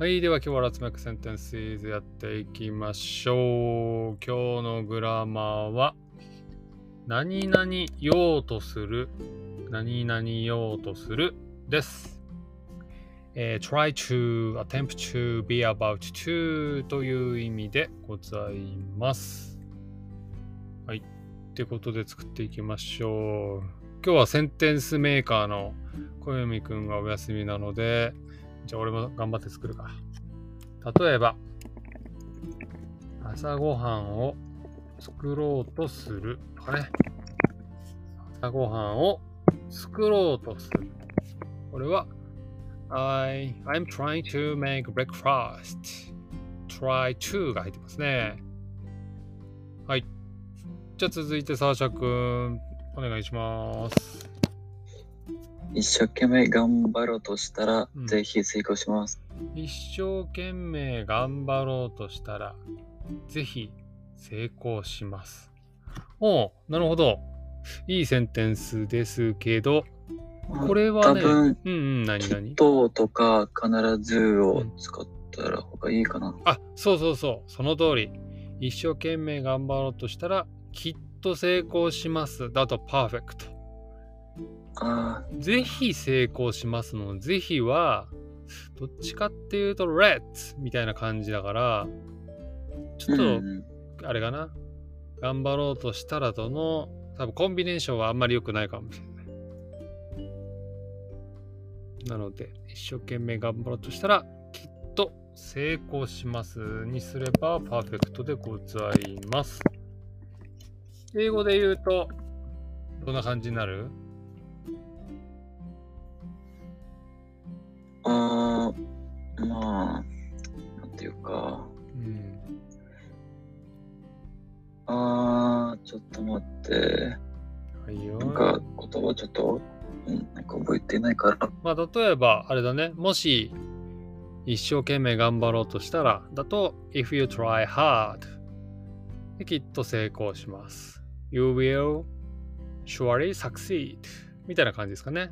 はい。では今日はラツメックセンテンスイズやっていきましょう。今日のグラマーは、何々ようとする、何々ようとするです。えー try to, attempt to, be about to という意味でございます。はい。ってことで作っていきましょう。今日はセンテンスメーカーの小読くんがお休みなので、じゃあ俺も頑張って作るか。例えば、朝ごはんを作ろうとする。とかね。朝ごはんを作ろうとする。これは、I, I'm trying to make breakfast. try to が入ってますね。はい。じゃあ続いてサーシャくん、お願いします。一生懸命頑張ろうとしたら、うんぜひ成功します。一生懸命頑張ろうとしたら、ぜひ成功します。おうなるほど。いいセンテンスですけど、これはね、多分、うんうん、何きっ何ととか必ずを使ったら方がいいかな。あ、そうそうそう、その通り。一生懸命頑張ろうとしたら、きっと成功します。だとパーフェクト。あぜひ成功しますの、ぜひは、どっちかっていうと、let's みたいな感じだから、ちあ、ょっと、うんあれかな？頑張ろうとしたらとの、多分コンビネーションはあんまり良くないかもしれない。なので、一生懸命頑張ろうとしたら、きっと成功しますにすればパーフェクトでございます。英語で言うと、どんな感じになる？まあ、なんていうか、うん。あーちょっと待って、はいよ。なんか言葉ちょっと、うん、なんか覚えてないから。まあ、例えば、あれだね。もし、一生懸命頑張ろうとしたら、だと、if you try hard できっと成功します。You will surely succeed みたいな感じですかね。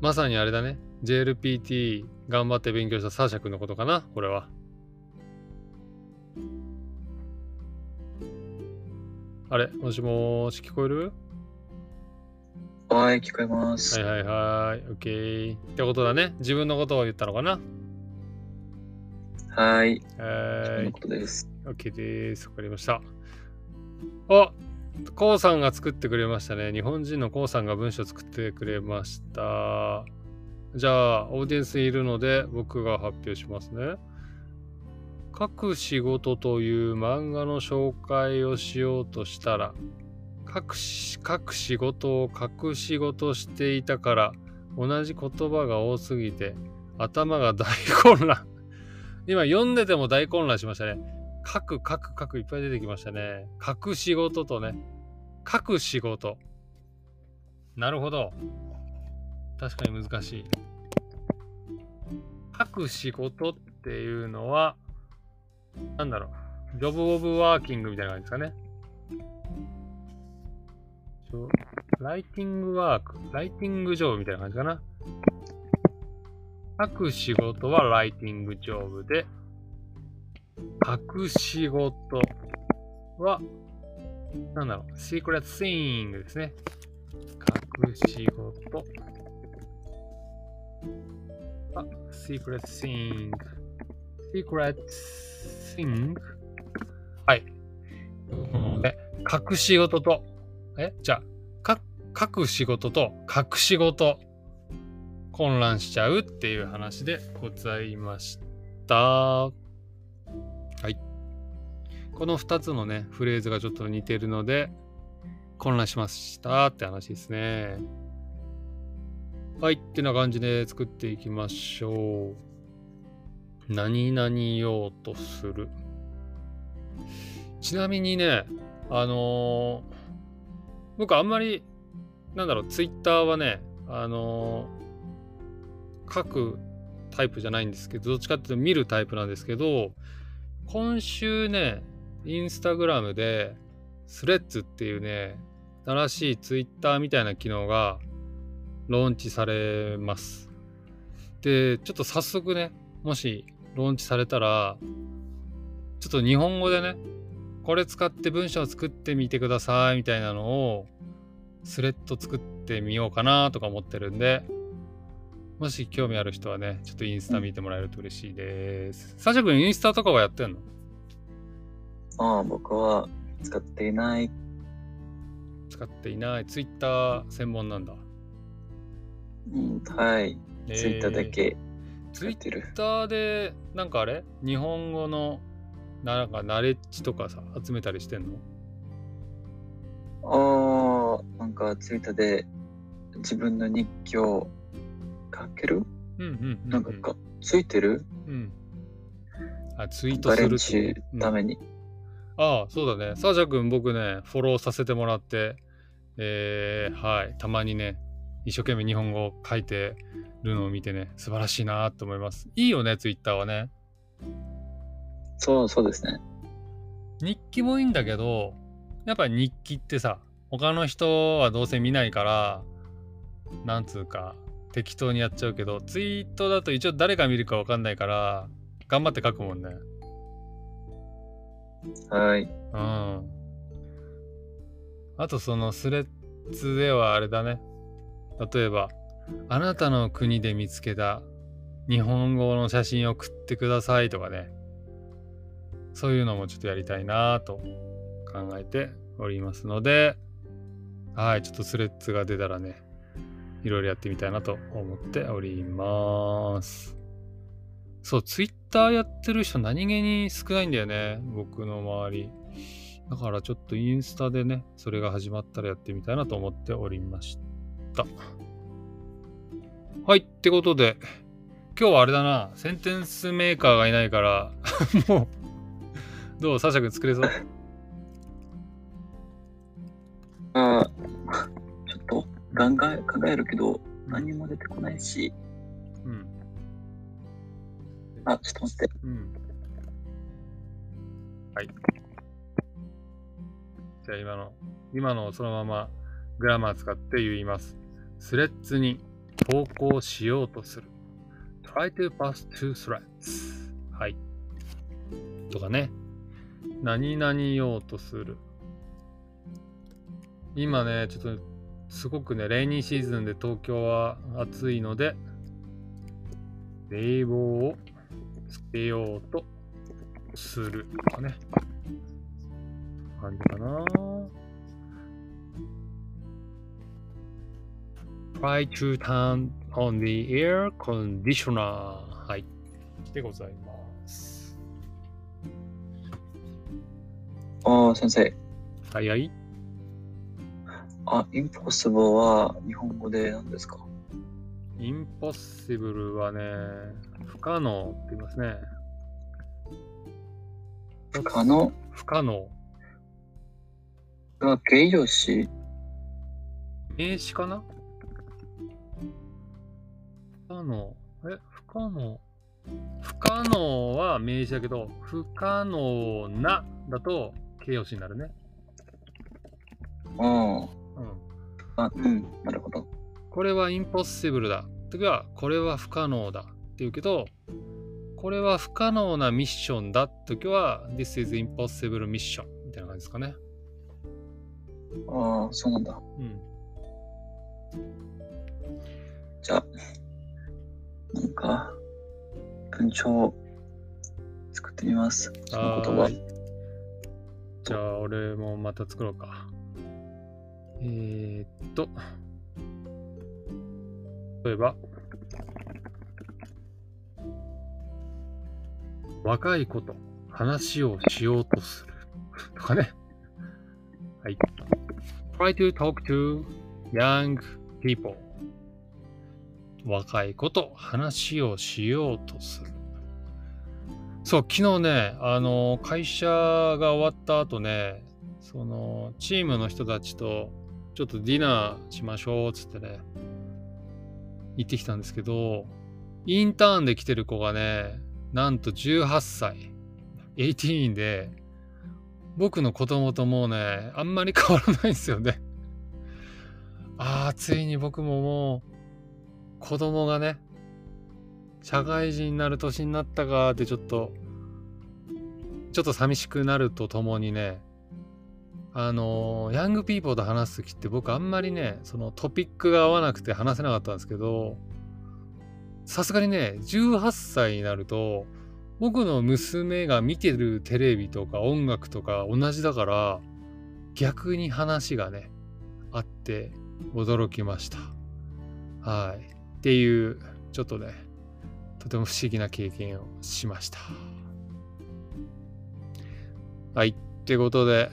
まさにあれだね。JLPT 頑張って勉強したサーシャ君のことかなこれは。あれもしもーし聞こえる？はい、聞こえます。はいはいはい。OK。ってことだね。自分のことを言ったのかな？はい、そはのことです。い。OK です。わかりました。あコウさんが作ってくれましたね。日本人のコウさんが文章作ってくれました。じゃあ、オーディエンスいるので僕が発表しますね。書く仕事という漫画の紹介をしようとしたら、書く書く仕事を書く仕事していたから、同じ言葉が多すぎて、頭が大混乱。今読んでても大混乱しましたね。書く書く書くいっぱい出てきましたね。書く仕事とね、書く仕事。なるほど。確かに難しい。書く仕事っていうのは、なんだろう。ジョブ・オブ・ワーキングみたいな感じですかね。ライティングワーク、ライティングジョブみたいな感じかな。書く仕事はライティングジョブで、書く仕事は、なんだろう、シークレットシングですね。書く仕事は、 secret thing。secret thing はい。え、書く仕事と、えじゃあ、か書く仕事と隠し事、混乱しちゃうっていう話でございました。この2つのね、フレーズがちょっと似てるので、混乱しましたって話ですね。はい。ってな感じで作っていきましょう。何々ようとする。ちなみにね、あのー僕あんまり、なんだろう、ツイッターはね、あのー書くタイプじゃないんですけど、どっちかっていうと見るタイプなんですけど、今週ね、インスタグラムで、スレッズっていうね、新しいツイッターみたいな機能がローンチされます。で、ちょっと早速ね、もしローンチされたら、ちょっと日本語でね、これ使って文章を作ってみてくださいみたいなのを、スレッド作ってみようかなとか思ってるんで、もし興味ある人はね、ちょっとインスタ見てもらえると嬉しいです。サシャ君、インスタとかはやってんの？ああ、僕は使っていない。使っていない。ツイッター専門なんだ。うん、はい。えーツイッターだけツイッ。ターで、なんかあれ？日本語の、なんかナレッジとかさ、集めたりしてんの？ああ、なんかツイッターで自分の日記を書ける？うんうんうん、うん。なんかかついてる？うん。あ、ツイートするってチうんために。ああ、そうだね。サージャ君、僕ね、フォローさせてもらって、えー、はい、たまにね、一生懸命日本語を書いてるのを見てね、素晴らしいなと思います。いいよね、ツイッターはね。そう、そうですね。日記もいいんだけど、やっぱり日記ってさ、他の人はどうせ見ないから、なんつうか、適当にやっちゃうけど、ツイートだと一応誰が見るかわかんないから、頑張って書くもんね。はい。うん。あとそのスレッズではあれだね。例えば、あなたの国で見つけた日本語の写真を送ってくださいとかね。そういうのもちょっとやりたいなと考えておりますので、はい、ちょっとスレッズが出たらね、いろいろやってみたいなと思っております。そう、ツイッターやってる人何気に少ないんだよね。僕の周り。だからちょっとインスタでね、それが始まったらやってみたいなと思っておりました。はい、ってことで、今日はあれだな、センテンスメーカーがいないから、もう、どう？サシャ君作れそう？ああ、ちょっと考え考えるけど、何も出てこないし。うん。あ、ちょっと待って。うん。はい。じゃあ今の、今のそのままグラマー使って言います。スレッズに投稿しようとする。try to pass to threads. はい。とかね。何々ようとする。今ね、ちょっとすごくね、レイニーシーズンで東京は暑いので、冷房をつけようとするとかね。感じかな。try to turn on the air conditioner. はい。でございます。ああ、先生。はいはい。あ、impossible は日本語で何ですか impossible はね、不可能って言いますね。不可能？不可能。が形容詞？名詞かな？不可能。え、不可能。不可能は名詞だけど、不可能なだと形容詞になるね。うん。うん。あ、うん。なるほど。これは impossible だ。時は、これは不可能だ言うけど、これは不可能なミッションだって時は、This is impossible mission みたいな感じですかね。ああ、そうなんだ。うん。じゃあ、なんか、文章を作ってみます。その言葉。じゃあ、俺もまた作ろうか。えー、っと、例えば、若い子と話をしようとする。とかね。はい。try to talk to young people. 若い子と話をしようとする。そう、昨日ね、あの、会社が終わった後ね、その、チームの人たちと、ちょっとディナーしましょう、つってね、行ってきたんですけど、インターンで来てる子がね、なんと18歳、18で、僕の子供ともうね、あんまり変わらないんですよね。ああ、ついに僕ももう、子供がね、社会人になる年になったかってちょっと、ちょっと寂しくなるとともにね、あのヤングピーポーと話す時って僕あんまりね、そのトピックが合わなくて話せなかったんですけど、さすがにね、18歳になると、僕の娘が見てるテレビとか音楽とか同じだから、逆に話がね、あって驚きました。はい。っていう、ちょっとね、とても不思議な経験をしました。はい。ということで、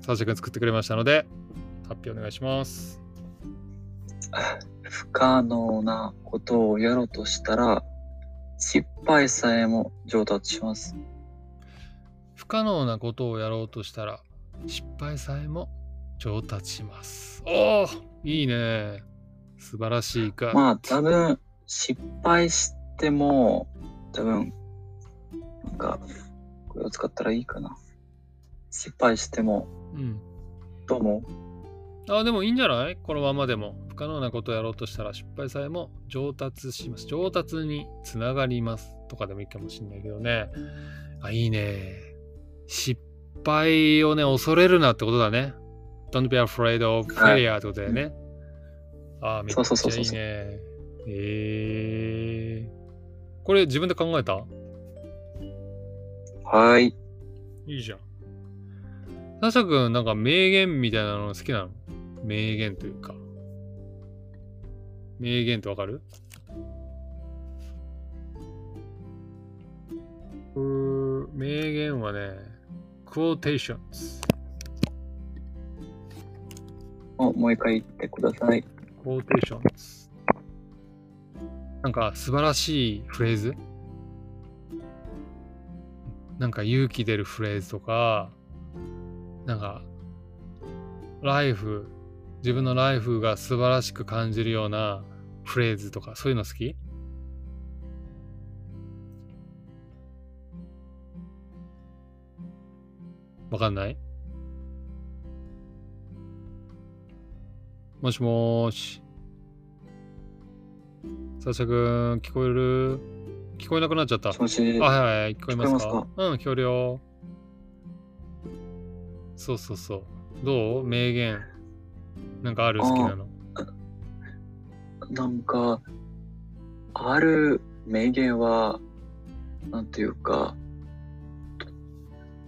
サーシャ君作ってくれましたので、発表お願いします。不可能なことをやろうとしたら、失敗さえも上達します。不可能なことをやろうとしたら、失敗さえも上達します。おおいいね。素晴らしいか。まあ多分、失敗しても、多分、なんか、これを使ったらいいかな。失敗しても、うん。どう思うあ、でもいいんじゃない？このままでも。不可能なことをやろうとしたら失敗さえも上達します。上達につながります。とかでもいいかもしれないけどね。あ、いいね。失敗をね、恐れるなってことだね。Don't be afraid of はい failure ってことだよね。あー、めっちゃいいね。えー。これ自分で考えた？はい。いいじゃん。サシャ君、なんか名言みたいなの好きなの？名言というか。名言ってわかる？名言はね、quotations。おもう一回言ってください。quotations。なんか素晴らしいフレーズ？なんか勇気出るフレーズとか、なんか、ライフ、自分のライフが素晴らしく感じるようなフレーズとか、そういうの好き？わかんない？もしもーし。サシャ君、聞こえる？聞こえなくなっちゃった。もしもし、あ、はいはい、聞こえますか？うん、聞こえるよ。そうそうそう。どう？名言。なんかある？好きなの。なんか、ある名言は、なんていうか、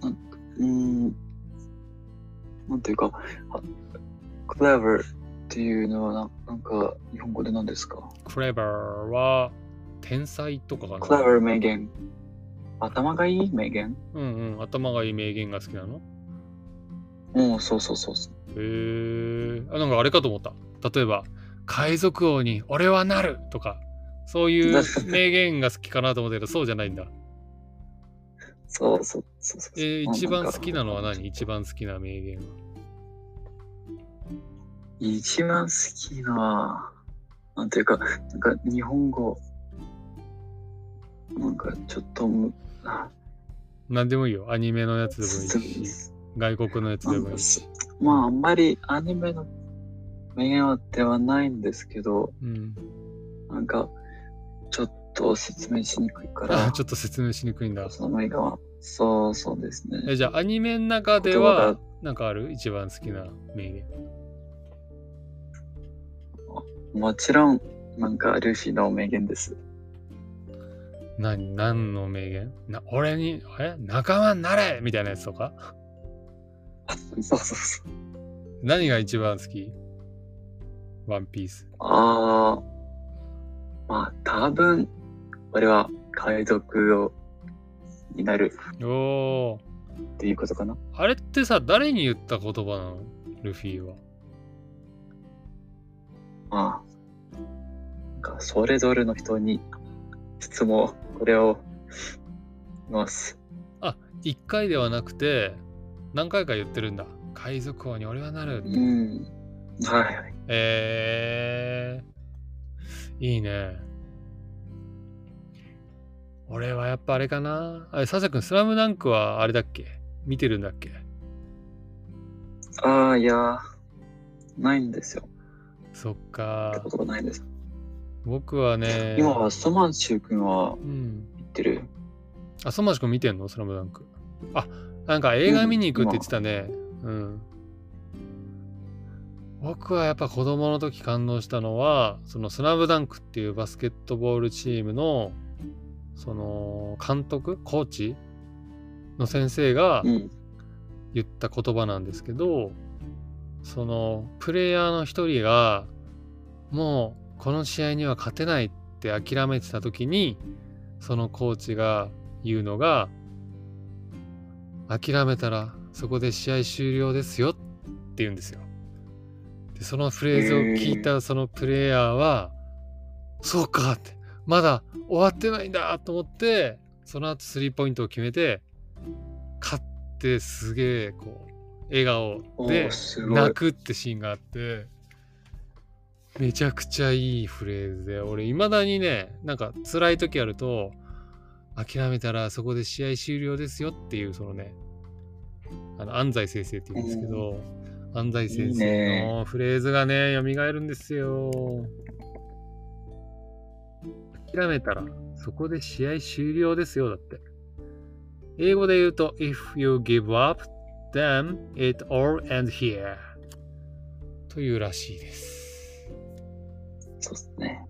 なんうーん、なんていうか、あ clever っていうのはな、なんか、日本語で何ですか？クレバーは天才とかかな。clever 名言。頭がいい名言？うんうん。頭がいい名言が好きなの？うん、そうそうそうそう。へえ。あ、なんかあれかと思った。例えば、海賊王に俺はなるとか、そういう 名言が好きかなと思ったけど、そうじゃないんだ。そうそうそうそう。えー一番好きなのは何？一番好きな名言は。一番好きな、なんていうか、なんか日本語、なんかちょっとむ、あ何でもいいよ。アニメのやつでもいいし、外国のやつでもいいし。まああんまりアニメの名言ではないんですけど、うん。なんかちょっと説明しにくいかあら、ちょっと説明しにくいんだ。その名言は、そうそうですね。えじゃあ、アニメの中ではが、なんかある？一番好きな名言。もちろん、なんかルフィの名言です。何、何の名言？な俺に、え？仲間になれみたいなやつとか？そうそうそう。何が一番好き？ワンピース。ああ、まあ多分、俺は海賊をになるおー。っていうことかな。あれってさ、誰に言った言葉なの？ルフィは。まあ、なんかそれぞれの人に質問、これをします。あ、一回ではなくて、何回か言ってるんだ。海賊王に俺はなる。うん。はいはい。えー、いいね。俺はやっぱあれかな。あれ、サシャ君、スラムダンクはあれだっけ？見てるんだっけ？ああ、いや、ないんですよ。そっってかこ。とがないんです。僕はね、今はソマンシュ君はうん。行ってる？あ、ソマシ君見てんの？スラムダンク。あ、なんか映画見に行くって言ってたね。うん。僕はやっぱ子供の時感動したのは、そのスラムダンクっていうバスケットボールチームの、その監督、コーチの先生がうん。言った言葉なんですけど、そのプレイヤーの一人が、もうこの試合には勝てないって諦めてた時に、そのコーチが言うのが、諦めたらそこで試合終了ですよって言うんですよ。で、そのフレーズを聞いたそのプレイヤーは、そうかって、まだ終わってないんだと思って、その後スリーポイントを決めて、勝ってすげえこう、笑顔おで泣。くってシーンがあって、めちゃくちゃいいフレーズで、俺未だにね、なんか辛い時あると、諦めたらそこで試合終了ですよっていう、そのね、あの安西先生って言うんですけど、安西先いい生ねのフレーズがね、蘇るんですよ。諦めたらそこで試合終了ですよ、だって。英語で言うと、if you give up, then it all ends here. というらしいです。そうですね。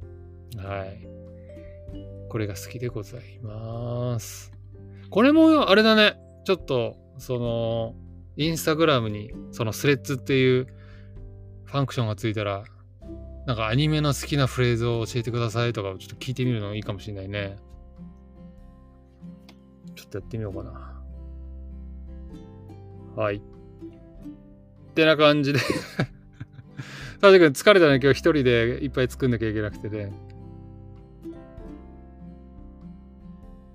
はい。これが好きでございます。これもあれだね。ちょっと、その、インスタグラムに、そのスレッズっていうファンクションがついたら、なんかアニメの好きなフレーズを教えてくださいとか、ちょっと聞いてみるのがいいかもしれないね。ちょっとやってみようかな。はい。ってな感じで。サジ君疲れたね、今日一人でいっぱい作んなきゃいけなくてね。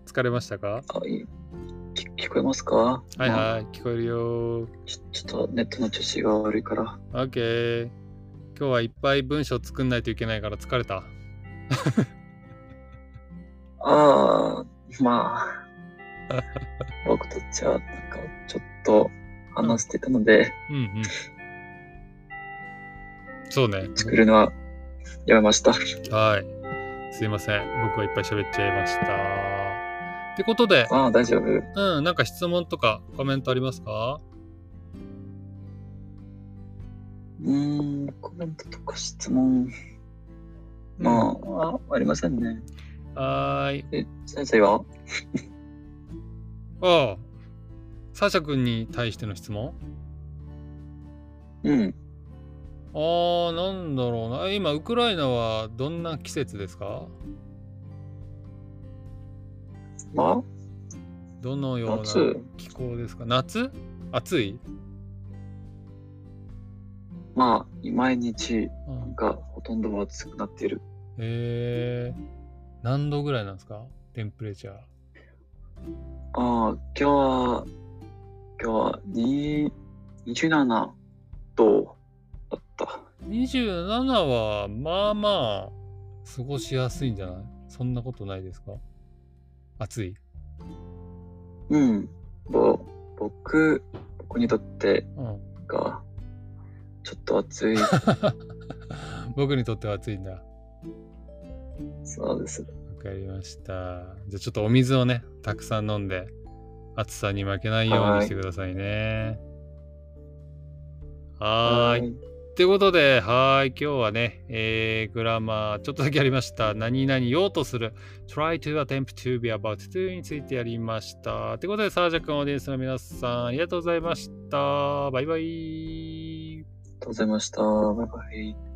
疲れましたか？あいい聞聞こえますか？はいまあはい、聞こえるよちょちょっとネットの調子が悪いから。ー。オッケー。今日はいっぱい文章作んないといけないから疲れた。ああ、まあ。僕たちは、なんか、ちょっと話してたので、うんうん。そうね。作るのはやめました。はい。すいません。僕はいっぱい喋っちゃいました。ってことで、ああ、大丈夫。うん、なんか質問とかコメントありますか？うーん、コメントとか質問、まあ、あありませんね。はーい。え、先生は？ああ。サーシャ君に対しての質問？うん。ああ、なんだろうな。今、ウクライナはどんな季節ですか？まどのような夏？気候ですか？夏？暑い、あ、まあ、毎日、うん、がほとんど暑くなっている。えー、何度ぐらいなんですか？テンプレチャー。ああ、今日は、今日はに27度だった。27はまあまあ過ごしやすいんじゃない？そんなことないですか？暑いうん。ぼ僕、僕にとってうん。が、ちょっと暑い。僕にとっては暑いんだ。わそうです。かりました。じゃあちょっとお水をね、たくさん飲んで、暑さに負けないようにしてくださいね。はーい。い。ってことで、はい。今日はね、えー、グラマー、ちょっとだけやりました。何々用とする。try to attempt to be about to についてやりました。ということで、サージャ君オーディエンスの皆さん、ありがとうございました。バイバイ。ありがとうございました。バイバイ。